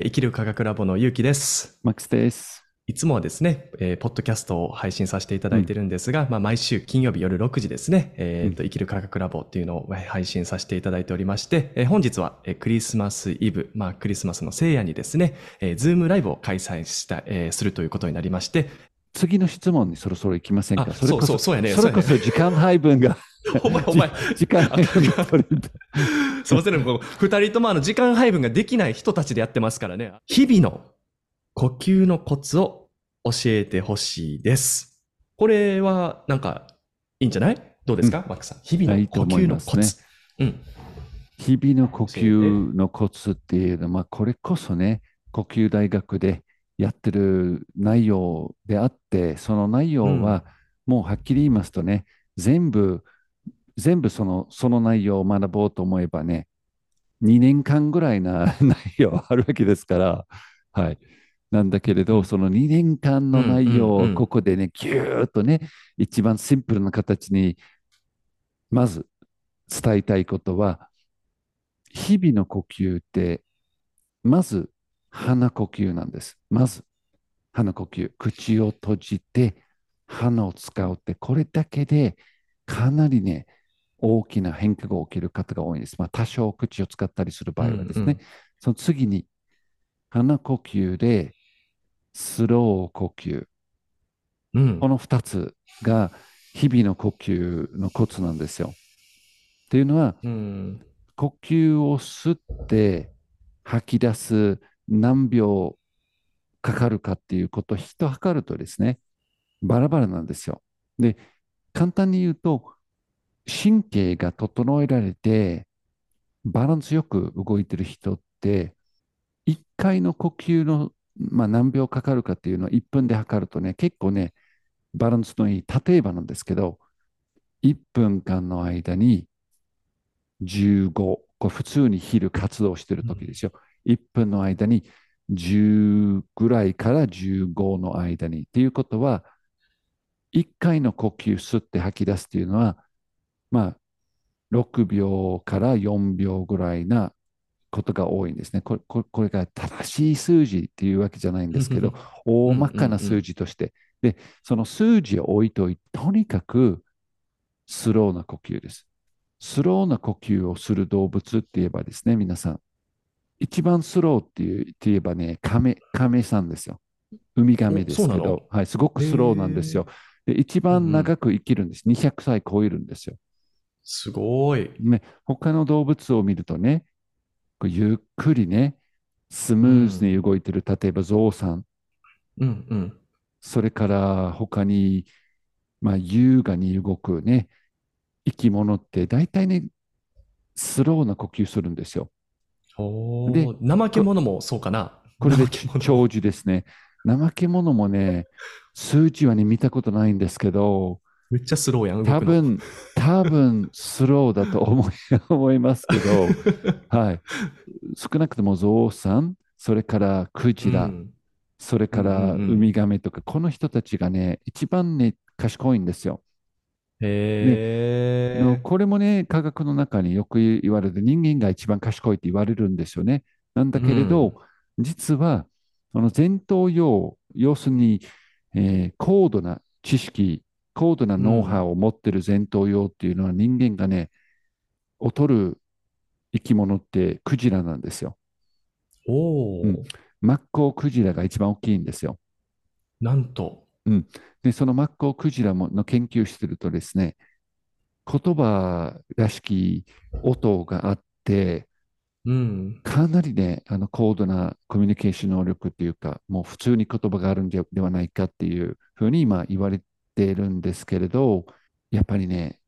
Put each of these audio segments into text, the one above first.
生きる科学ラボのゆうきです。マックスです。いつもはですね、えーポッドキャストを配信させていただいてるんですが、まあ、毎週金曜日夜6時ですね、えーと、生きる科学ラボっていうのをえー配信させていただいておりまして、えー本日はえークリスマスイブ、まあ、クリスマスの聖夜にですね、えー、ズームライブを開催した、えーするということになりまして、次の質問にそろそろ行きませんか？あそれこそうそうそうやねそれこそ時間配分が、お前、お前、時間配分が取れる。すいませんね、二人ともあの時間配分ができない人たちでやってますからね。日々の呼吸のコツを教えてほしいです。これはなんかいいんじゃない？どうですか、マックさん？日々の呼吸のコツ。いいとうん。日々の呼吸のコツっていうのは、まあ、これこそね、呼吸大学でやってる内容であって、その内容は、もうはっきり言いますとね、全部、全部そのその内容を学ぼうと思えばね、2年間ぐらいな 内容あるわけですから、はい。なんだけれど、その2年間の内容うんうんうんをここでね、ぎゅーっとね、一番シンプルな形に、まず伝えたいことは、日々の呼吸って、まず鼻呼吸なんです。まず鼻呼吸。口を閉じて鼻を使うって、これだけでかなりね、大きな変化が起きる方が多いんです。まあ、多少口を使ったりする場合はですね。うんうんその次に、鼻呼吸でスロー呼吸。うんこ。の2つが日々の呼吸のコツなんですよ。っていうのは、うん。呼吸を吸って吐き出す何秒かかるかっていうことを人測るとですね、バラバラなんですよ。で、簡単に言うと、神経が整えられて、バランスよく動いてる人って、1回の呼吸の、まあ、何秒かかるかっていうのを1分で測るとね、結構ね、バランスのいい、例えばなんですけど、1分間の間に15、これ普通に昼活動してる時ですよ。1分の間に10ぐらいから15の間に。っていうことは、1回の呼吸吸って吐き出すっていうのは、まあ、6秒から4秒ぐらいなことが多いんですね。これこれこれが正しい数字っていうわけじゃないんですけど、大まかな数字として。で、その数字を置いといて、とにかくスローな呼吸です。スローな呼吸をする動物って言えばですね、皆さん。一番スローっていうって言えばね、カメ、カメさんですよ。ウミガメですけど、はい、すごくスローなんですよ。で、一番長く生きるんです。200歳超えるんですよ。すごい。ね、他の動物を見るとね、ゆっくりね、スムーズに動いてる、例えばゾウさん、うんうん。それから他に、まあ、優雅に動くね、生き物って大体ね、スローな呼吸するんですよ。おでー怠け者もそうかな。これで怠け者長寿ですね。怠け者もね、数値はね、見たことないんですけど、めっちゃスローやん、多分、多分スローだと思い 思いますけど、はい。少なくともゾウさん、それからクジラ、うんそれからウミガメとか、この人たちがね、一番ね、賢いんですよ。へえ。これもね、科学の中によく言われる人間が一番賢いって言われるんですよね。なんだけれど、実は、その前頭葉、要するに、えー高度な知識、高度なノウハウを持ってる前頭葉っていうのは人間がね、劣る生き物ってクジラなんですよ。おお、うんマッコウクジラが一番大きいんですよ。なんと。で、そのマッコウクジラもの研究してるとですね、言葉らしき音があって、うん。かなりね、あの高度なコミュニケーション能力っていうか、もう普通に言葉があるんでではないかっていうふうに今言われているんですけれど、やっぱりね、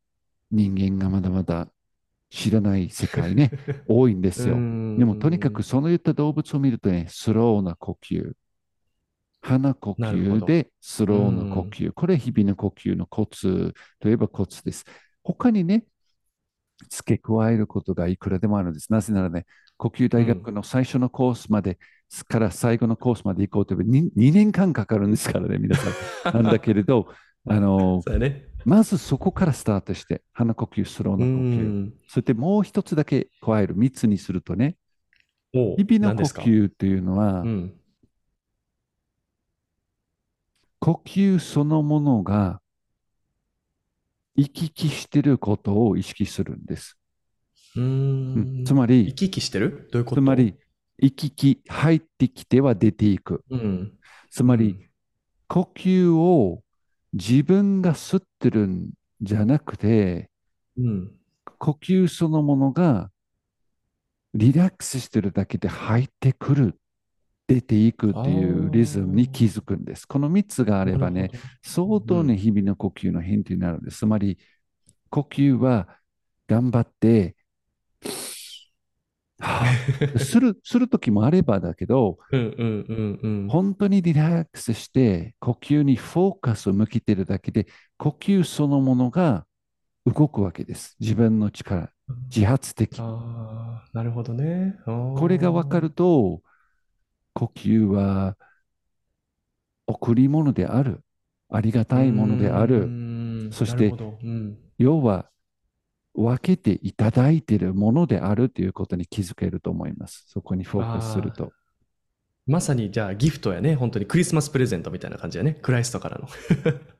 人間がまだまだ知らない世界ね、多いんですよ。でもとにかくそのいった動物を見るとね、スローな呼吸。鼻呼吸でスローな呼吸。これ日々の呼吸のコツといえばコツです。他にね、付け加えることがいくらでもあるんです。なぜならね、呼吸大学の最初のコースまで、から最後のコースまで行こうという 2, 2年間かかるんですからね、皆さん。なんだけれど、あの、ね。まずそこからスタートして、鼻呼吸、スローな呼吸。うんそしてもう一つだけ加える、密にするとね、日々の呼吸というのは、うん。呼吸そのものが行き来してることを意識するんです。うんん。つまり生、き生きしてる？どういうこと？つま、り、行き来、入ってきては出ていく。うん。つまり、呼吸を自分が吸ってるんじゃなくて、うん。呼吸そのものがリラックスしてるだけで入ってくる、出ていくっていうリズムに気づくんです。この3つがああればね、相当ね、日々の呼吸のヒントになるんです。つまり、呼吸は頑張って、はあ する、するときもあればだけど。本当にリラックスして、呼吸にフォーカスを向けてるだけで、呼吸そのものが動くわけです。自分の力、自発的。なるほどね。ここれが分かると、呼吸は贈り物である。ありがたいものである。そしてうん要は、分けていただいているものであるということに気づけると思います。そこにフォーカスすると。まさにじゃあギフトやね、本当にクリスマスプレゼントみたいな感じやね。 Christ からの。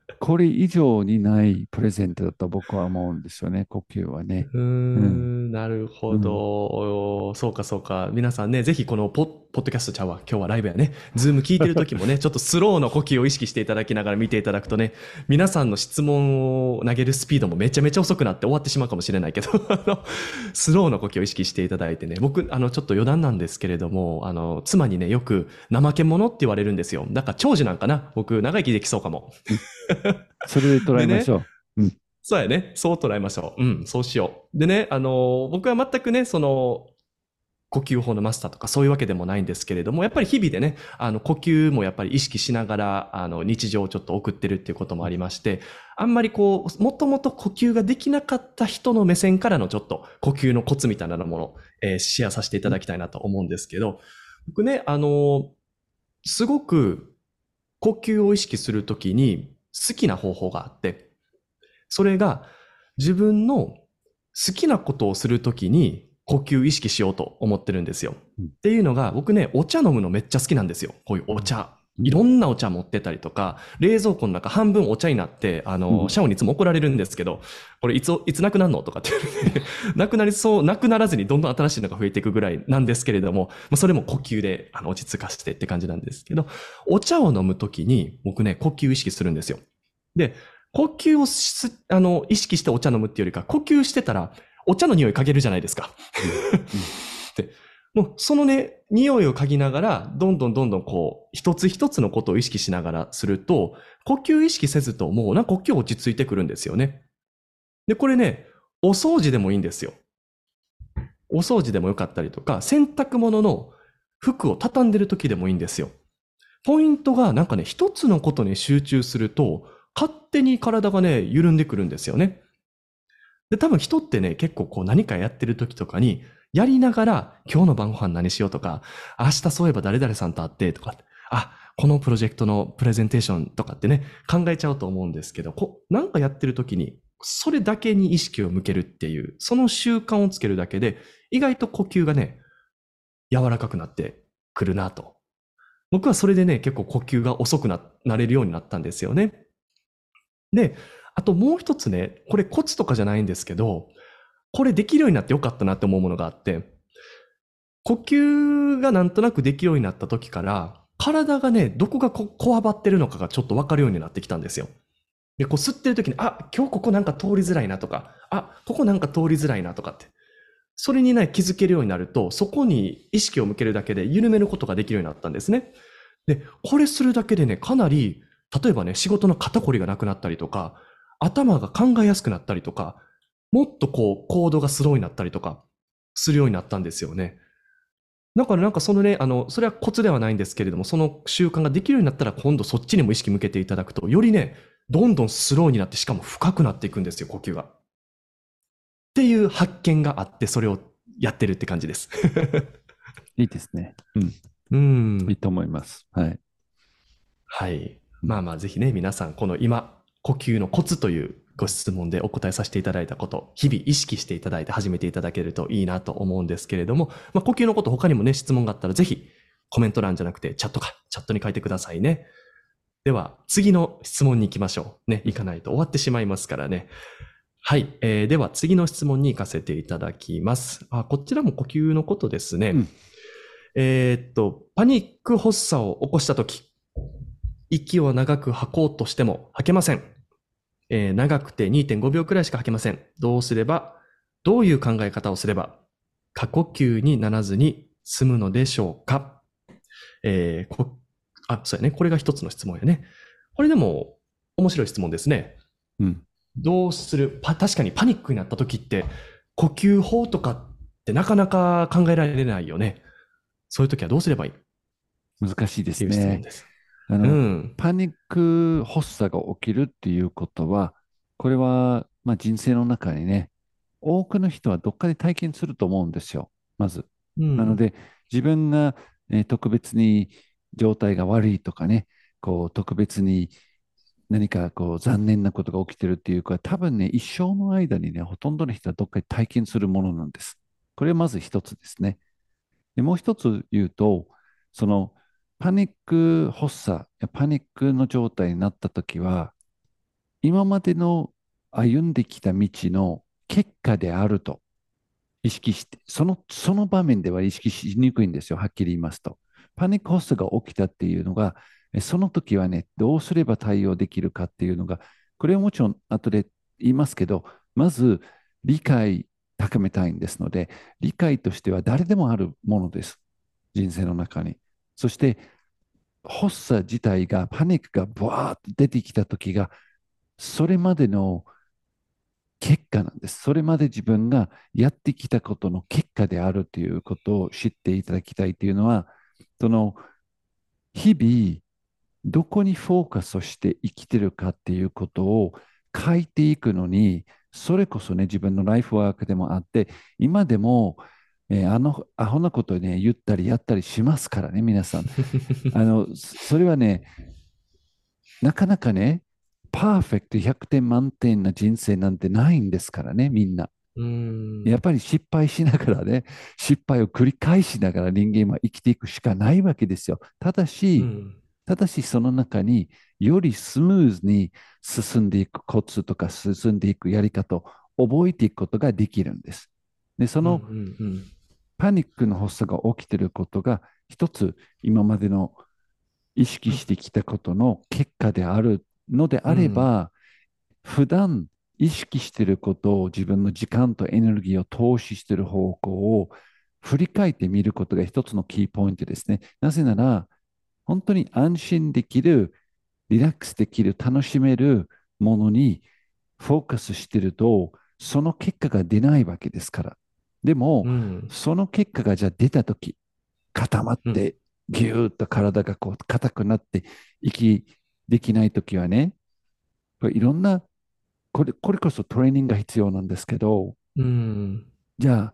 これ以上にないプレゼントだと僕は思うんですよね、呼吸はね。うーん、なるほど。そうかそうか。皆さんね、ぜひこのポッポッドキャストちゃうわ。今日はライブやね。 Zoom 聞いてる時もね、ちょっとスローの呼吸を意識していただきながら見ていただくとね、皆さんの質問を投げるスピードもめちゃめちゃ遅くなって終わってしまうかもしれないけど、あの、スローの呼吸を意識していただいてね、僕、あの、ちょっと余談なんですけれども、あの、妻にね、よく怠け者って言われるんですよ。だから長寿なんかな。僕、長生きできそうかも。それで捉えましょう。そうやね。そう捉えましょう。うん、そうしよう。でね、あの、僕は全くね、その、呼吸法のマスターとかそういうわけでもないんですけれども、やっぱり日々でね、あの、呼吸もやっぱり意識しながら、あの、日常をちょっと送ってるっていうこともありまして、あんまりこう、もともと呼吸ができなかった人の目線からのちょっと呼吸のコツみたいなものを、えーシェアさせていただきたいなと思うんですけど、僕ね、あの、すごく呼吸を意識するときに好きな方法があって、それが自分の好きなことをするときに呼吸意識しようと思ってるんですよ。うんっていうのが僕ね、お茶飲むのめっちゃ好きなんですよ。こういうお茶。うんいろんなお茶持ってたりとか、冷蔵庫の中半分お茶になって、あの、うん。シャオにいつも怒られるんですけど、これいつ、いつなくなるの？とかって なくなりそう、なくならずにどんどん新しいのが増えていくぐらいなんですけれども、まあそれも呼吸であの落ち着かせてって感じなんですけど、お茶を飲むときに僕ね、呼吸意識するんですよ。で、呼吸をしあの意識してお茶飲むっていうよりか、呼吸してたら、お茶の匂い嗅げるじゃないですか。でもうそのね、匂いを嗅ぎながら、どんどんどんどんこう、一つ一つのことを意識しながらすると、呼吸意識せずともうなんか呼吸落ち着いてくるんですよね。で、これね、お掃除でもいいんですよ。お掃除でもよかったりとか、洗濯物の服を畳んでる時でもいいんですよ。ポイントがなんかね、一つのことに集中すると、勝手に体がね、緩んでくるんですよね。で、多分人ってね、結構こう何かやってる時とかに、やりながら、今日の晩ご飯何しようとか、明日そういえば誰々さんと会ってとか、あ、このプロジェクトのプレゼンテーションとかってね、考えちゃうと思うんですけど、こなんかやってる時に、それだけに意識を向けるっていう、その習慣をつけるだけで、意外と呼吸がね、柔らかくなってくるなと。僕はそれでね、結構呼吸が遅くな、なれるようになったんですよね。で、あともう一つね、これコツとかじゃないんですけど、これできるようになってよかったなって思うものがあって、呼吸がなんとなくできるようになった時から、体がね、どこがここわばってるのかがちょっとわかるようになってきたんですよ。で、こう吸ってる時に、あ、今日ここなんか通りづらいなとか、あ、ここなんか通りづらいなとかって。それにね、気づけるようになると、そこに意識を向けるだけで緩めることができるようになったんですね。で、これするだけでね、かなり、例えばね、仕事の肩こりがなくなったりとか、頭が考えやすくなったりとか、もっとこう、コードがスローになったりとか、するようになったんですよね。だからなんかそのね、あの、それはコツではないんですけれども、その習慣ができるようになったら今度そっちにも意識向けていただくと、よりね、どんどんスローになって、しかも深くなっていくんですよ、呼吸が。っていう発見があって、それをやってるって感じです。いいですね。うん。うんいい。と思います。はい。はい。まあまあ、ぜひね、皆さん、この今、呼吸のコツというご質問でお答えさせていただいたこと、日々意識していただいて始めていただけるといいなと思うんですけれども、まあ、呼吸のこと他にもね、質問があったらぜひコメント欄じゃなくてチャットか、チャットに書いてくださいね。では、次の質問に行きましょう。ね、行かないと終わってしまいますからね。はい。えーでは、次の質問に行かせていただきます。あ、こちらも呼吸のことですね。うんえーっと、パニック発作を起こしたとき、息を長く吐こうとしても吐けません。えー長くて2.5秒くらいしか吐けません。どうすれば、どういう考え方をすれば、過呼吸にならずに済むのでしょうか？えーこあ、そうやね。これが一つの質問やね。これでも、面白い質問ですね。うん。どうする？パ確かにパニックになった時って、呼吸法とかってなかなか考えられないよね。そういう時はどうすればいい？っ難しいですていう質問ね。です。あの、うん。パニック発作が起きるっていうことは、これは、まあ、人生の中にね、多くの人はどっかで体験すると思うんですよ。まず。うんなの、で、自分が、えー特別に状態が悪いとかね、こう特別に何かこう残念なことが起きてるっていうか、多分ね、一生の間にね、ほとんどの人はどっかで体験するものなんです。これはまず一つですね。でもう一つ言うと、そのパニック発作、パニックの状態になったときは、今までの歩んできた道の結果であると意識して、その、その場面では意識しにくいんですよ、はっきり言いますと。パニック発作が起きたっていうのが、その時はね、どうすれば対応できるかっていうのが、これはもちろん後で言いますけど、まず理解高めたいんですので、理解としては誰でもあるものです。人生の中に。そして、発作自体が、パニックがブワーッと出てきた時が、それまでの結果なんです。それまで自分がやってきたことの結果であるということを知っていただきたいというのは、その日々どこにフォーカスをして生きてるかっていうことを書いていくのに、それこそね、自分のライフワークでもあって、今でも、えーあのアホなことをね、言ったりやったりしますからね、皆さん。あの、そそれはね、なかなかね、パーフェクト100点満点な人生なんてないんですからね、みんな。うん。やっぱり失敗しながらね、失敗を繰り返しながら人間は生きていくしかないわけですよ。ただし、うんただしその中によりスムーズに進んでいくコツとか進んでいくやり方を覚えていくことができるんです。で、そのパニックの発作が起きていることが一つ今までの意識してきたことの結果であるのであれば、普段意識していることを自分の時間とエネルギーを投資している方向を振り返ってみることが一つのキーポイントですね。なぜなら、本当に安心できる、リラックスできる、楽しめるものにフォーカスしていると、その結果が出ないわけですから。でも、うん。その結果がじゃあ出たとき、固まって、ぎゅーっと体がこう硬くなって、息できないときはね、いろんな、これ、これこそトレーニングが必要なんですけど、うん。じゃあ、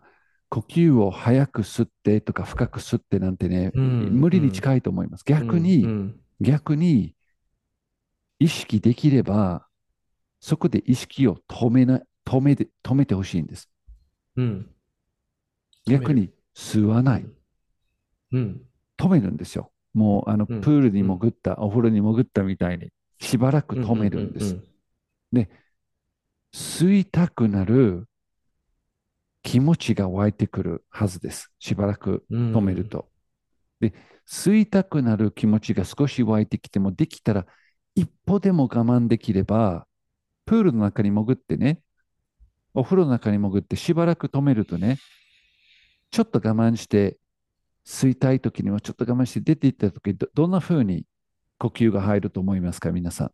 呼吸を早く吸ってとか深く吸ってなんてね、うん。無理に近いと思います。逆に、うん。逆に意識できれば、そこで意識を止めな、止めて、止めてほしいんです。うん逆に吸わない。うん止めるんですよ。もうあのプうんールに潜った、お風呂に潜ったみたいにしばらく止めるんです。吸いたくなる気持ちが湧いてくるはずです。しばらくうん止めると。で、吸いたくなる気持ちが少し湧いてきても、できたら一歩でも我慢できれば、プールの中に潜ってね、お風呂の中に潜ってしばらく止めるとね、ちょっと我慢して、吸いたい時にはちょっと我慢して出ていった時ど、どんな風に呼吸が入ると思いますか、皆さん？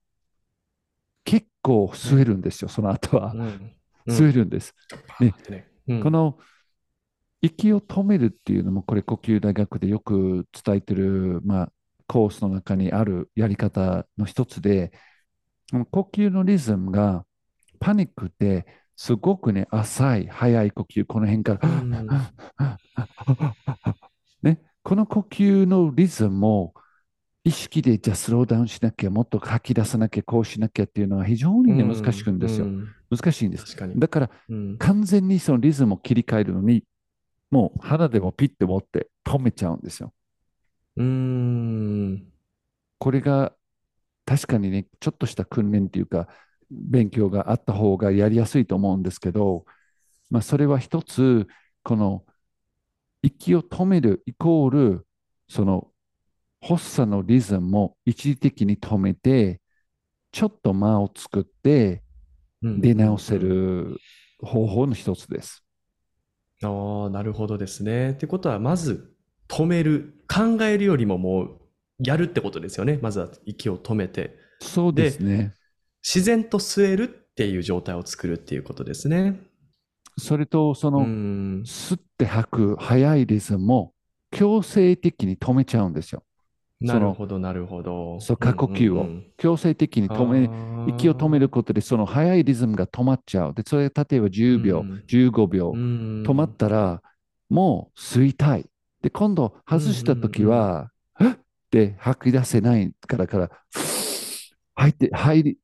結構吸えるんですよ、その後は。うん吸えるんです。ねねうんこの息を止めるっていうのも、これ呼吸大学でよく伝えてる、まあ、コースの中にあるやり方の一つで、呼吸のリズムが、パニックってすごくね、浅い、速い呼吸、この辺から、うん ね、この呼吸のリズムも意識でじゃあスローダウンしなきゃ、もっと吐き出さなきゃ、こうしなきゃっていうのは非常にね、うん難しくんですよ。うん難しいんです。確かに。だから、うん完全にそのリズムを切り替えるのに、もう鼻でもピッて持って止めちゃうんですよ。うーん。これが確かにね、ちょっとした訓練っていうか、勉強があった方がやりやすいと思うんですけど、まあ、それは一つ、この息を止めるイコール、その発作のリズムも一時的に止めて、ちょっと間を作ってうん出直せ。る方法の一つです。ああ、なるほどですね。ってことは、まず止める、考えるよりももうやるってことですよね。まずは息を止めて、そうですね。自然と吸えるっていう状態を作るっていうことですね。それと、そうのん。吸って吐く速いリズムも強制的に止めちゃうんですよ。なるほど、なるほど。そう過呼吸をうんうんうん強制的に止め、息を止めることで、その速いリズムが止まっちゃう。で、それ例えば10秒、うん15秒、止止まったら、もう吸いたい。で、今度外したときは、えっ？って吐き出せないからから、入って、入り、い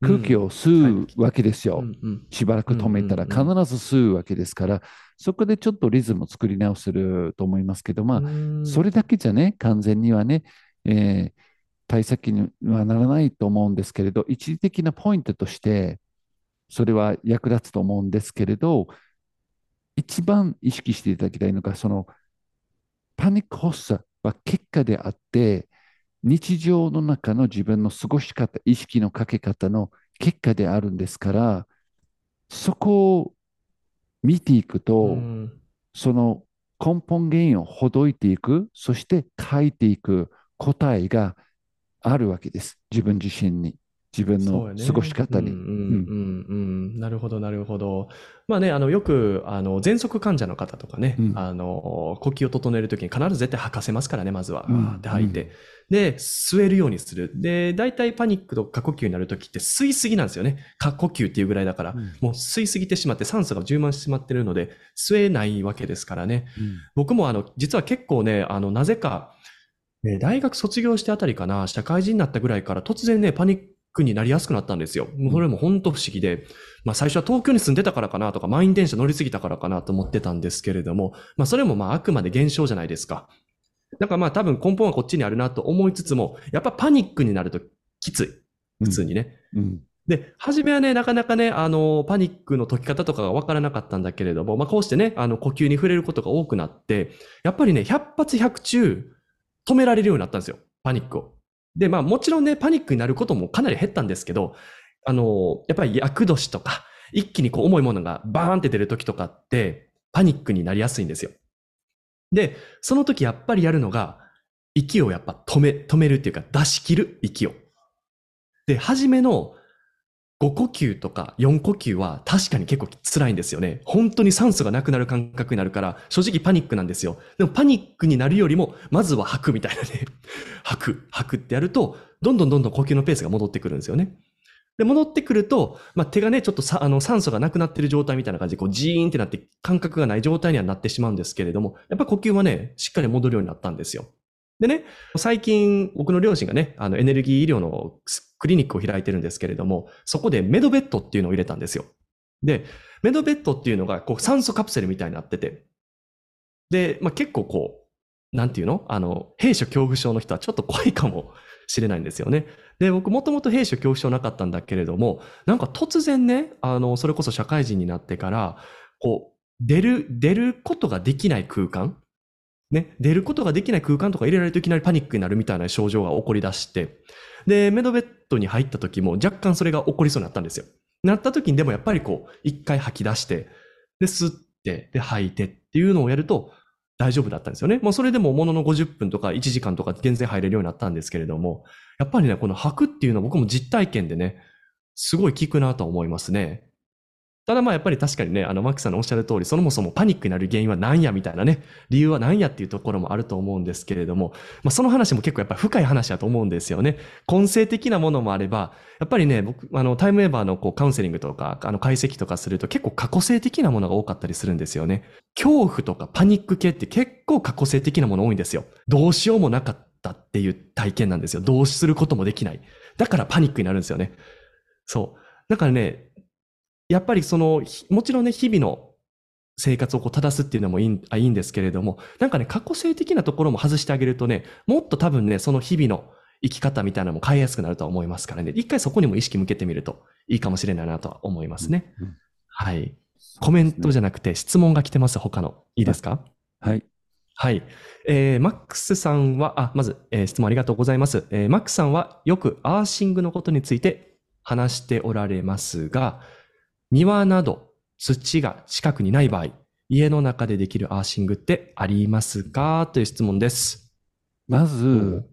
空気を吸うわけですよ。しばらく止めたら必うんうんず吸うわけですから、そこでちょっとリズムを作り直せると思いますけど、まあ、それだけじゃね、完全にはね、えー対策にはならないと思うんですけれど、一時的なポイントとして、それは役立つと思うんですけれど、一番意識していただきたいのが、そのパニック発作は結果であって、日常の中の自分の過ごし方、意識のかけ方の結果であるんですから、そこを見ていくと、うんその根本原因をほどいていく、そして書いていく答えがあるわけです。自分自身に、自分の過ごし方に。なるほど、なるほど。まあね、あの、よく、あの、喘息患者の方とかね、うんあの、呼吸を整えるときに必ず絶対吐かせますからね、まずは。うんって吐いて。で、吸えるようにする。で、大体パニックと過呼吸になるときって吸いすぎなんですよね。過呼吸っていうぐらいだから。うんもう吸いすぎてしまって酸素が充満してしまってるので、吸えないわけですからね。僕もあの、実は結構ね、あの、なぜか、ね大学卒業してあたりかな、社会人になったぐらいから突然ね、パニックになりやすくなったんですよ。もうそれも本当不思議で、まあ最初は東京に住んでたからかなとか、満員電車乗り継ぎたからかなと思ってたんですけれども、まあそれもまああくまで現象じゃないですか。だからまあ多分根本はこっちにあるなと思いつつも、やっぱパニックになるときつい。普通にね。うんで、初めはね、なかなかね、あの、パニックの解き方とかがわからなかったんだけれども、まあ、こうしてね、あの、呼吸に触れることが多くなって、やっぱりね、100発100中、止められるようになったんですよ。パニックを。で、まあ、もちろんね、パニックになることもかなり減ったんですけど、あの、やっぱり厄年とか、一気にこう重いものがバーンって出る時とかって、パニックになりやすいんですよ。で、その時やっぱりやるのが、息をやっぱ止め、止めるっていうか出し切る息を。で、初めの5呼吸とか4呼吸は確かに結構辛いんですよね。本当に酸素がなくなる感覚になるから、正直パニックなんですよ。でもパニックになるよりも、まずは吐くみたいなね。吐く、吐くってやると、どんどんどんどん呼吸のペースが戻ってくるんですよね。で、戻ってくると、まあ、手がね、ちょっとさ、あの、酸素がなくなってる状態みたいな感じで、こう、ジーンってなって、感覚がない状態にはなってしまうんですけれども、やっぱ呼吸はね、しっかり戻るようになったんですよ。でね、最近、僕の両親がね、あの、エネルギー医療のクリニックを開いてるんですけれども、そこでメドベッドっていうのを入れたんですよ。で、メドベッドっていうのが、こう、酸素カプセルみたいになってて、で、まあ、結構こう、なんていうの？あの、兵所恐怖症の人はちょっと怖いかもしれないんですよね。で、僕もともと兵所恐怖症なかったんだけれども、なんか突然ね、あの、それこそ社会人になってから、こう、出る、出ることができない空間ね、出ることができない空間とか入れられるといきなりパニックになるみたいな症状が起こり出して、で、メドベッドに入った時も若干それが起こりそうになったんですよ。なった時にでもやっぱりこう、一回吐き出して、で、吸って、で、吐いてっていうのをやると大丈夫だったんですよね。もうそれでもものの50分とか1時間とか全然入れるようになったんですけれども、やっぱりね、この吐くっていうのは僕も実体験でね、すごい効くなと思いますね。ただまあやっぱり確かにね、あの、マックさんのおっしゃる通り、そもそもパニックになる原因は何やみたいなね、理由は何やっていうところもあると思うんですけれども、まあその話も結構やっぱり深い話だと思うんですよね。根性的なものもあれば、やっぱりね、僕、あの、タイムエバーのこうカウンセリングとか、あの、解析とかすると結構過去性的なものが多かったりするんですよね。恐怖とかパニック系って結構過去性的なもの多いんですよ。どうしようもなかったっていう体験なんですよ。どうすることもできない。だからパニックになるんですよね。そう。だからね、やっぱりその、ひもちろんね、日々の生活をこう正すっていうのもいいんあいいんですけれども、なんかね、過去性的なところも外してあげるとね、もっと多分ね、その日々の生き方みたいなのも変えやすくなると思いますからね、一回そこにも意識向けてみるといいかもしれないなとは思いますね。うんはい。コメントじゃゃなくて質問が来てます、他の。いいですか？はい。はい。えー、マックスさんは、あ、まず、えー質問ありがとうございます。えーマックスさんはよくアーシングのことについて話しておられますが、庭など土が近くにない場合、家の中でできるアーシングってありますか？という質問です。まず、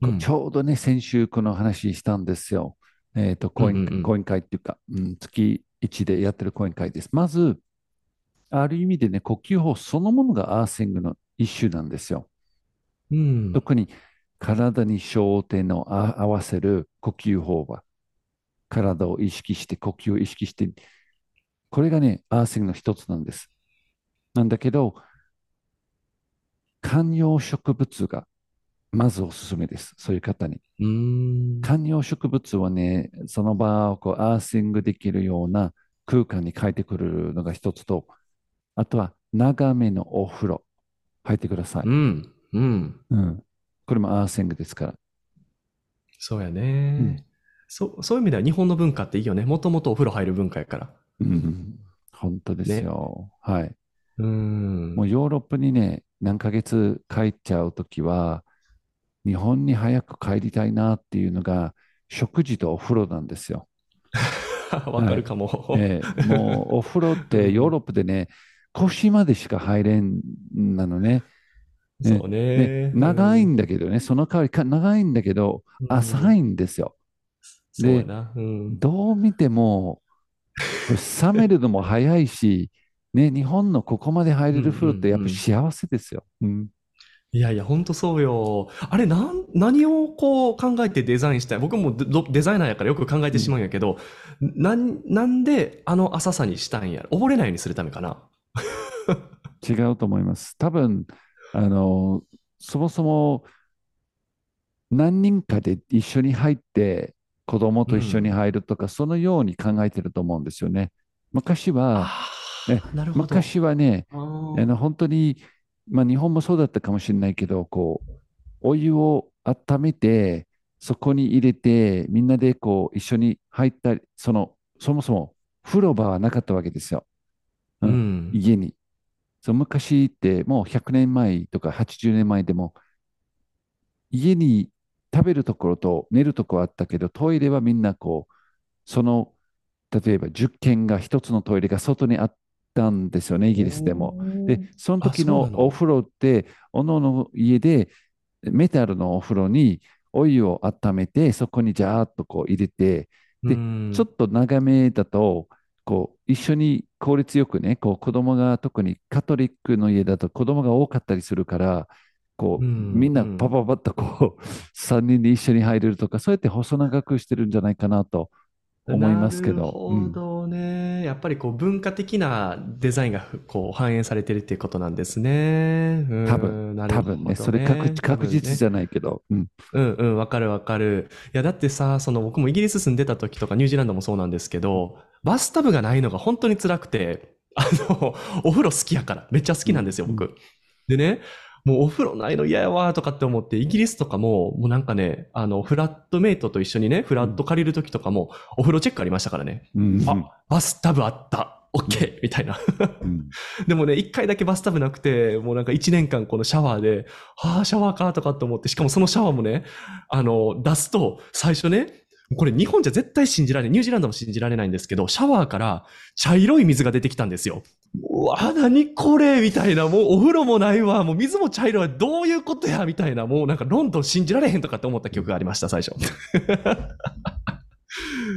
うんちょうどね、先週この話したんですよ。えっと、講演うんうんうん講演会っていうか、うん、月1でやってる講演会です。まず、ある意味でね、呼吸法そのものがアーシングの一種なんですよ。うん。特に体に焦点をあ合わせる呼吸法は、体を意識して、呼吸を意識して、これがね、アーシングの一つなんです。なんだけど、観葉植物がまずおすすめです。そういう方に。観葉植物はね、その場をこうアーシングできるような空間に変えてくるのが一つと、あとは長めのお風呂、入ってください。うん。うん。うん。これもアーシングですから。そうやね、うんそ。そういう意味では日本の文化っていいよね。もともとお風呂入る文化やから。うん、本当ですよ。はい。うん。もうヨーロッパにね、何ヶ月帰っちゃうときは、日本に早く帰りたいなっていうのが、食事とお風呂なんですよ。わかるかも。ええもうお風呂って ヨーロッパでね、腰までしか入れんなのね。ねそうねで。長いんだけどね、その代わりか長いんだけど、浅い。いんですよ。そうん。どう見ても、冷めるのも早いし、ね、日本のここまで入れる風呂ってやっぱ幸せですよ。うんいやいや、ほんとそうよ。あれ、なん、何をこう考えてデザインしたい？僕もデデザイナーやからよく考えてしまうんやけど、なん、なんであの浅さにしたんや溺れないようにするためかな？違うと思います。多分、あの、そもそも何人かで一緒に入って、子供と一緒に入るとか、そのように考えてると思うんですよね。昔は、あね。昔はね、あの本当に、まあ、日本もそうだったかもしれないけど、こう、お湯を温めて、そこに入れて、みんなでこう一緒に入ったり、その、そもそも風呂場はなかったわけですよ。ううんん。家に。そう昔ってもう100年前とか80年前でも、家に食べるところと寝るところあったけど、トイレはみんなこう、その、例えば10軒が一つのトイレが外にあったんですよね、イギリスでも。で、その時の。お風呂って、おのおの家でメタルのお風呂にお湯を温めて、そこにジャーっとこう入れて、でうん。ちょっと長めだと、こう一緒に効率よくね、こう子供が特にカトリックの家だと子供が多かったりするから、こううんみんなうんパパパッとこう 3人で一緒に入れるとか、そうやって細長くしてるんじゃないかなと思いますけど。なるほどね。やっぱりこう文化的なデザインがこう反映されてるっていうことなんですね。うん多分なるほど多分ね、それ確確実じゃゃないけど、うん、うんうん、わかるわかる。いや、だってさ、その僕もイギリス住んでた時とかニュージーランドもそうなんですけど、バスタブがないのが本当に辛くて、あの、お風呂好きやから、めっちゃ好きなんですよ、僕。でね、もうお風呂ないの嫌やわとかって思って、イギリスとかも、もうなんかね、あの、フラットメイトと一緒にね、フラット借りる時とかも、お風呂チェックありましたからね。うんあ、バスタブあった。オッケーみたいな。うん でもね、一回だけバスタブなくて、もうなんか一年間このシャワーで、ああ、シャワーかとかって思って、しかもそのシャワーもね、あの、出すと、最初ね、これ日本じゃ絶対信じられない、ニュージーランドも信じられないんですけど、シャワーから茶色い水が出てきたんですよ。うわ、何これみたいな、もうお風呂もないわ、もう水も茶色い、どういうことやみたいな、もうなんかロンドン信じられへんとかって思った記憶がありました、最初。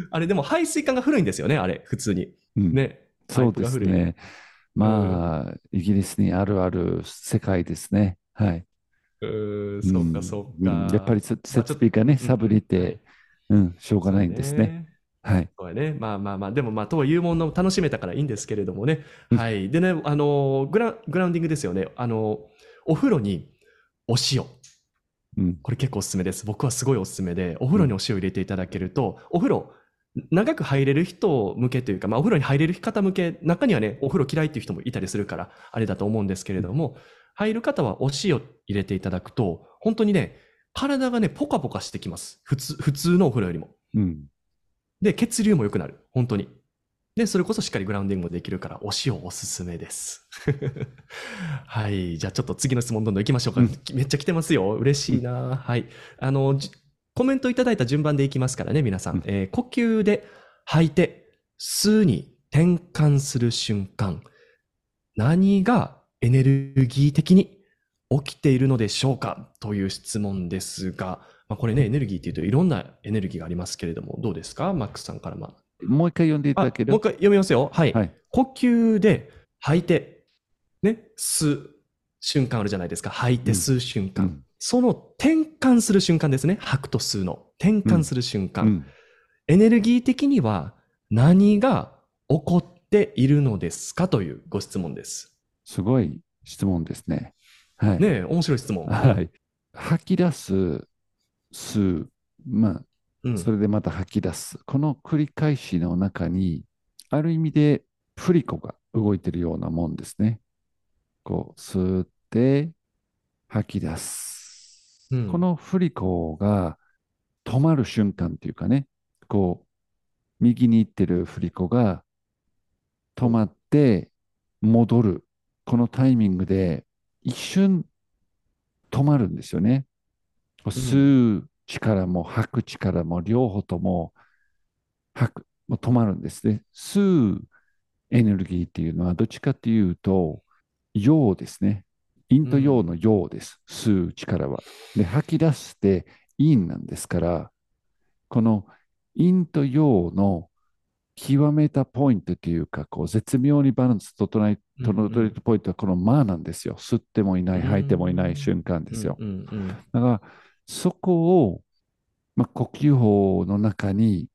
あれでも排水管が古いんですよね、あれ、普通に。うんね。そうですね。まあ、イギリスにあるある世界ですね。はい。うそうか、そうか。んやっぱり設備がね、うんサブれて、うん、しょうがないんですね。。はい。そうやね。まあまあまあ、でもまあ、とはいうものを楽しめたからいいんですけれどもね。うんはい。でね、あの、グラ、グラウンディングですよね。あの、お風呂にお塩。うん。これ結構おすすめです。僕はすごいおすすめで、お風呂にお塩入れていただけると、お風呂、長く入れる人向けというか、まあ、お風呂に入れる方向け、中にはね、お風呂嫌いっていう人もいたりするから、あれだと思うんですけれども、入る方はお塩入れていただくと、本当にね、体がね、ポカポカしてきます。普通、普通のお風呂よりも。うん。で、血流も良くなる。本当に。で、それこそしっかりグラウンディングもできるから、お塩おすすめです。はい。じゃあちょっと次の質問どんどん行きましょうか。うんめっちゃ来てますよ。嬉しいな。はい。あの、じコメントいただいた順番でいきますからね、皆さん。うんえー呼吸で吐いて、吸に転換する瞬間、何がエネルギー的に起きているのでしょうか？という質問ですが、まあ、これね、エネルギーっていうといろんなエネルギーがありますけれども、どうですか？マックスさんからまあもう一回読んでいたあだける？もう一回読みますよ。はい。はい。呼吸で吐いて、ね、吸う瞬間あるじゃないですか。吐いて吸う瞬間。うんその転換する瞬間ですね。吐くと吸うの。転換する瞬間。うん。エネルギー的には何が起こっているのですか？というご質問です。すごい質問ですね。はい。ねえ、面白い質問。はい。吐き出す、吸う、まうんあ、それでまた吐き出す。この繰り返しの中に、ある意味で振り子が動いてるようなもんですね。こう、吸って、吐き出す。うんこの振り子が止まる瞬間っていうかね、こう、右に行ってる振り子が止まって戻る。このタイミングで一瞬止まるんですよね。吸う力も吐く力も両方とも吐く、もう止まるんですね。吸うエネルギーっていうのはどっちかっていうと、陽ですね。陰と陽の陽です。吸う力は。で、吐き出して陰なんですから、この陰と陽の極めたポイントというか、こう絶妙にバランス整えうん整えるポイントはこの間なんですよ。吸ってもいない、うん吐いてもいない瞬間ですよ。だから、そこを、まあ、呼吸法の中に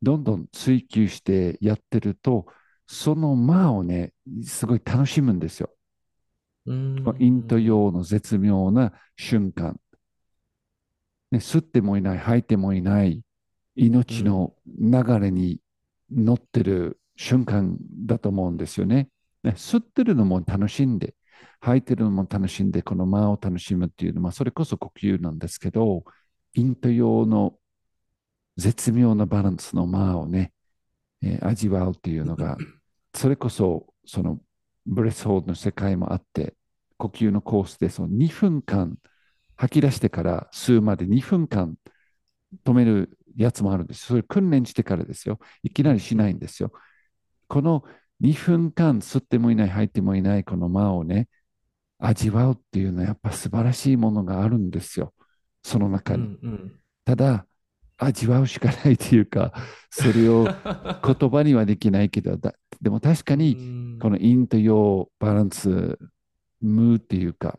どんどん追求してやってると、その間をね、すごい楽しむんですよ。うんこの陰と陽の絶妙な瞬間。ね、吸ってもいない、吐いてもいない、命の流れに乗ってる瞬間だと思うんですよね。ね吸ってるのも楽しんで、吐いてるのも楽しんで、この間を楽しむっていうのは、それこそ呼吸なんですけど、陰と陽の絶妙なバランスの間をね、えー味わうっていうのが、それこそ、そのブレスホールの世界もあって、呼吸のコースでその2分間吐き出してから吸うまで2分間止めるやつもあるんです。それ訓練してからですよ。いきなりしないんですよ。この2分間吸ってもいない、吐いてもいないこの間をね、味わうっていうのはやっぱ素晴らしいものがあるんですよ。その中に。うんうんただ、味わうしかないというか、それを 言葉にはできないけど、だでも確かにうんこの陰と陽バランス、無っていうか、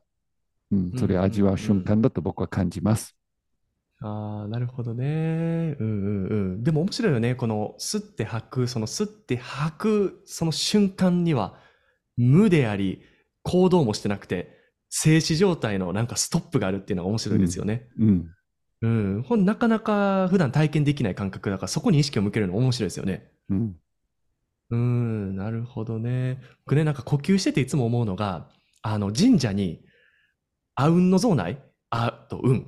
うん、それを味わう瞬間だと僕は感じます。ああ、なるほどね。うんうんうん。でも面白いよね。この吸って吐く、その吸って吐く、その瞬間には無であり、行動もしてなくて、静止状態のなんかストップがあるっていうのが面白いですよね。うん、うん。ほんなかなか普段体験できない感覚だから、そこに意識を向けるの面白いですよね。うん、うん、なるほどね。僕ね、なんか呼吸してていつも思うのが、あの、神社に、あうんの像ない？あとうん。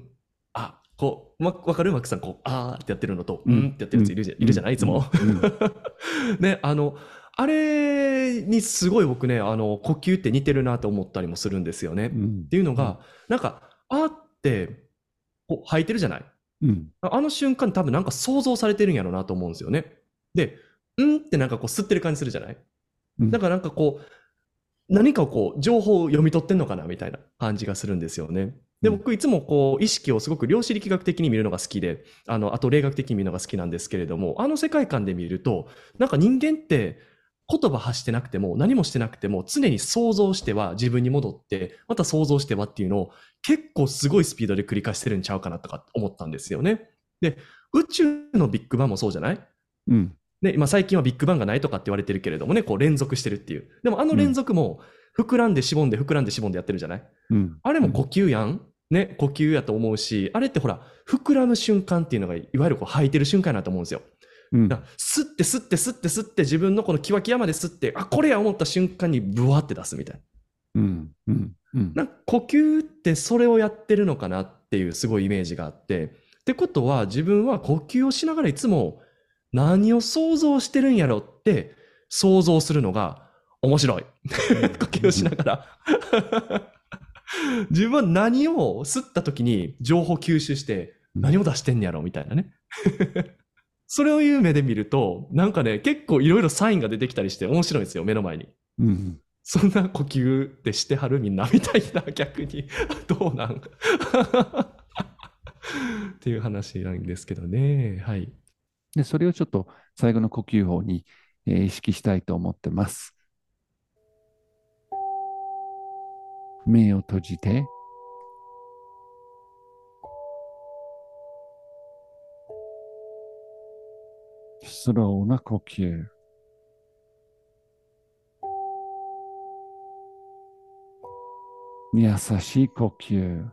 あ、こう、わ、わかる？マックさん、こう、あーってやってるのと、ううんんってやってるやついるじゃ,、いるじゃない？いつも。うん。ね、あの、あれにすごい僕ね、あの、呼吸って似てるなと思ったりもするんですよね。っうん。ていうのが、なんか、あーって、こう、吐いてるじゃない？うん、あの瞬間多分なんか想像されてるんやろうなと思うんですよね。で、うんってなんかこう吸ってる感じするじゃない？うん。だからなんかこう、何かをこう、情報を読み取ってんのかなみたいな感じがするんですよね。で、うん僕いつもこう、意識をすごく量子力学的に見るのが好きで、あの、あと霊学的に見るのが好きなんですけれども、あの世界観で見ると、なんか人間って言葉発してなくても、何もしてなくても、常に想像しては自分に戻って、また想像してはっていうのを結構すごいスピードで繰り返してるんちゃうかなとか思ったんですよね。で、宇宙のビッグバンもそうじゃない？うん、ね、今最近はビッグバンがないとかって言われてるけれどもね、こう連続してるっていう。でもあの連続も膨らんでしぼんで膨らんでしぼんでやってるじゃない？うん。あれも呼吸やんね、呼吸やと思うし、あれってほら、膨らむ瞬間っていうのが、いわゆるこう吐いてる瞬間やなと思うんですよ。うん吸って吸って吸って吸って自分のこのキワキワまで吸って、あ、これや思った瞬間にブワって出すみたいな。うんうんうんなんか呼吸ってそれをやってるのかなっていうすごいイメージがあって。ってことは自分は呼吸をしながらいつも何を想像してるんやろって想像するのが面白い。呼吸をしながら。自分は何を吸った時に情報吸収して何を出してんやろみたいなね。それを言う目で見ると、なんかね、結構いろいろサインが出てきたりして面白いんですよ、目の前に。うんそんな呼吸ってしてはるみんなみたいな、逆に。どうなん？っていう話なんですけどね。はい。で、それをちょっと最後の呼吸法に、えー意識したいと思ってます。目を閉じて、スローな呼吸。優しい呼吸。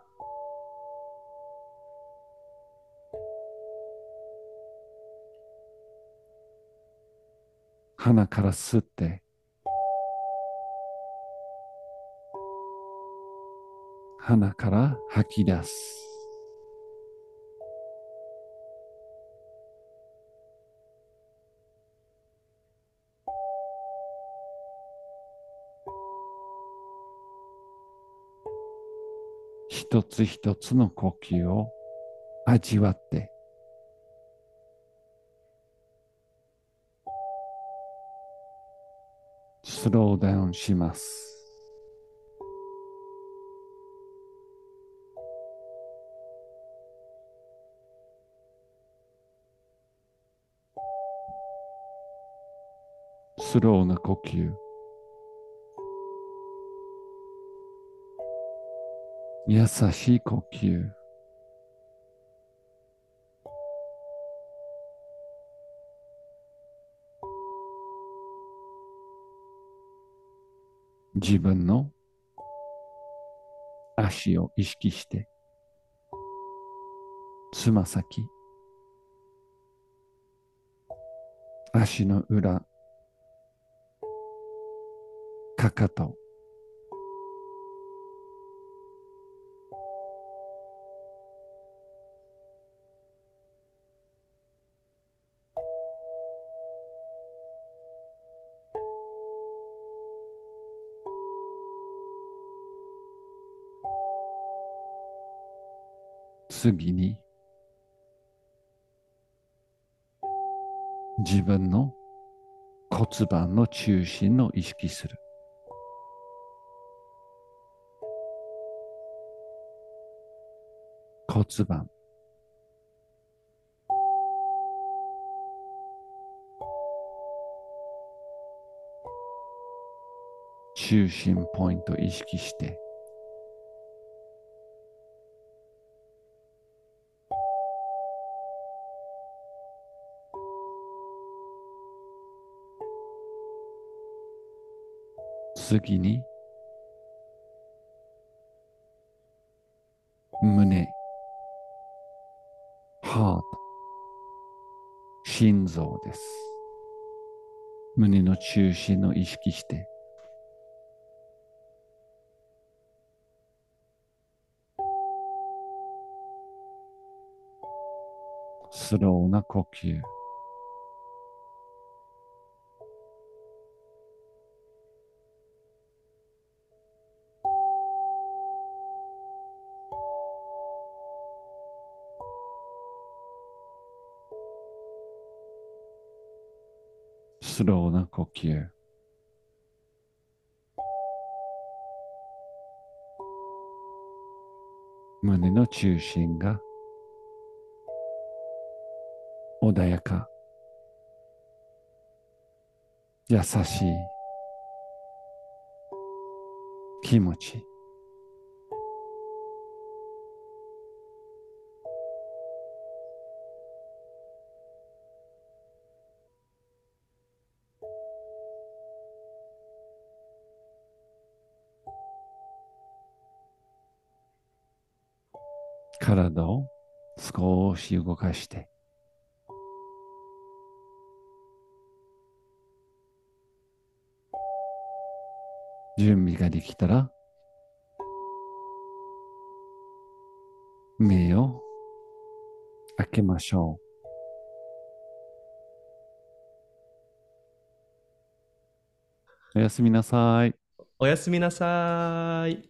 鼻から吸って、鼻から吐き出す。一つ一つの呼吸を味わって、スローダウンします。ローな呼吸。優しい呼吸。自分の足を意識して、つま先、足の裏、かかと、次に自分の骨盤の中心を意識する。骨盤。中心ポイント意識して、次に胸、ハート、心臓です。胸の中心を意識して、スローな呼吸。スローな呼吸。胸の中心が穏やか、優しい、気持ち体を少し動かして、準備ができたら、目を開けましょう。おやすみなさい。おやすみなさい。